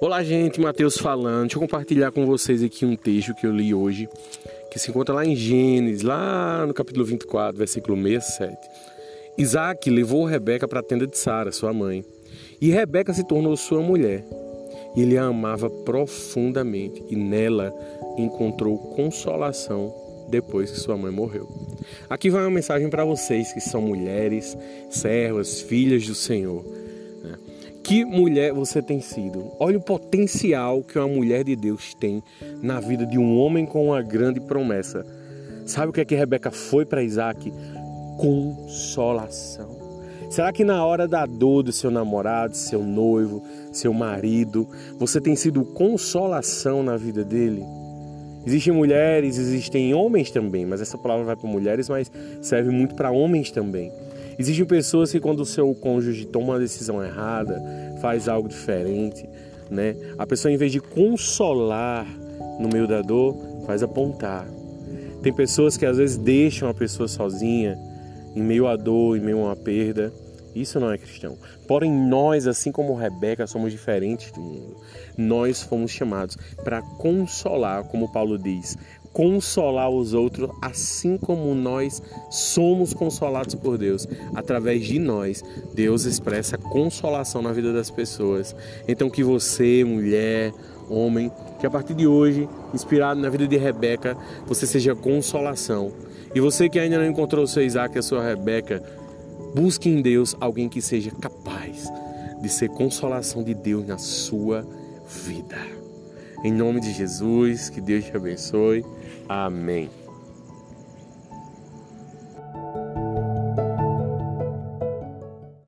Olá, gente, Mateus falando. Deixa eu compartilhar com vocês aqui um texto que eu li hoje, que se encontra lá em Gênesis, lá no capítulo 24, versículo 67. Isaac levou Rebeca para a tenda de Sara, sua mãe, e Rebeca se tornou sua mulher. Ele a amava profundamente e nela encontrou consolação depois que sua mãe morreu. Aqui vai uma mensagem para vocês que são mulheres, servas, filhas do Senhor. Né? Que mulher você tem sido? Olha o potencial que uma mulher de Deus tem na vida de um homem com uma grande promessa. Sabe o que é que Rebeca foi para Isaac? Consolação. Será que na hora da dor do seu namorado, seu noivo, seu marido, você tem sido consolação na vida dele? Existem mulheres, existem homens também, mas essa palavra vai para mulheres, mas serve muito para homens também. Existem pessoas que quando o seu cônjuge toma uma decisão errada, faz algo diferente, né? A pessoa em vez de consolar no meio da dor, faz apontar. Tem pessoas que às vezes deixam a pessoa sozinha em meio à dor, em meio a uma perda, isso não é cristão. Porém, nós, assim como Rebeca, somos diferentes do mundo. Nós fomos chamados para consolar, como Paulo diz, consolar os outros, assim como nós somos consolados por Deus. Através de nós, Deus expressa consolação na vida das pessoas. Então, que você, mulher, homem, que a partir de hoje, inspirado na vida de Rebeca, você seja consolação. E você que ainda não encontrou o seu Isaac e a sua Rebeca, Busque em Deus alguém que seja capaz de ser consolação de Deus na sua vida. Em nome de Jesus, que Deus te abençoe. Amém.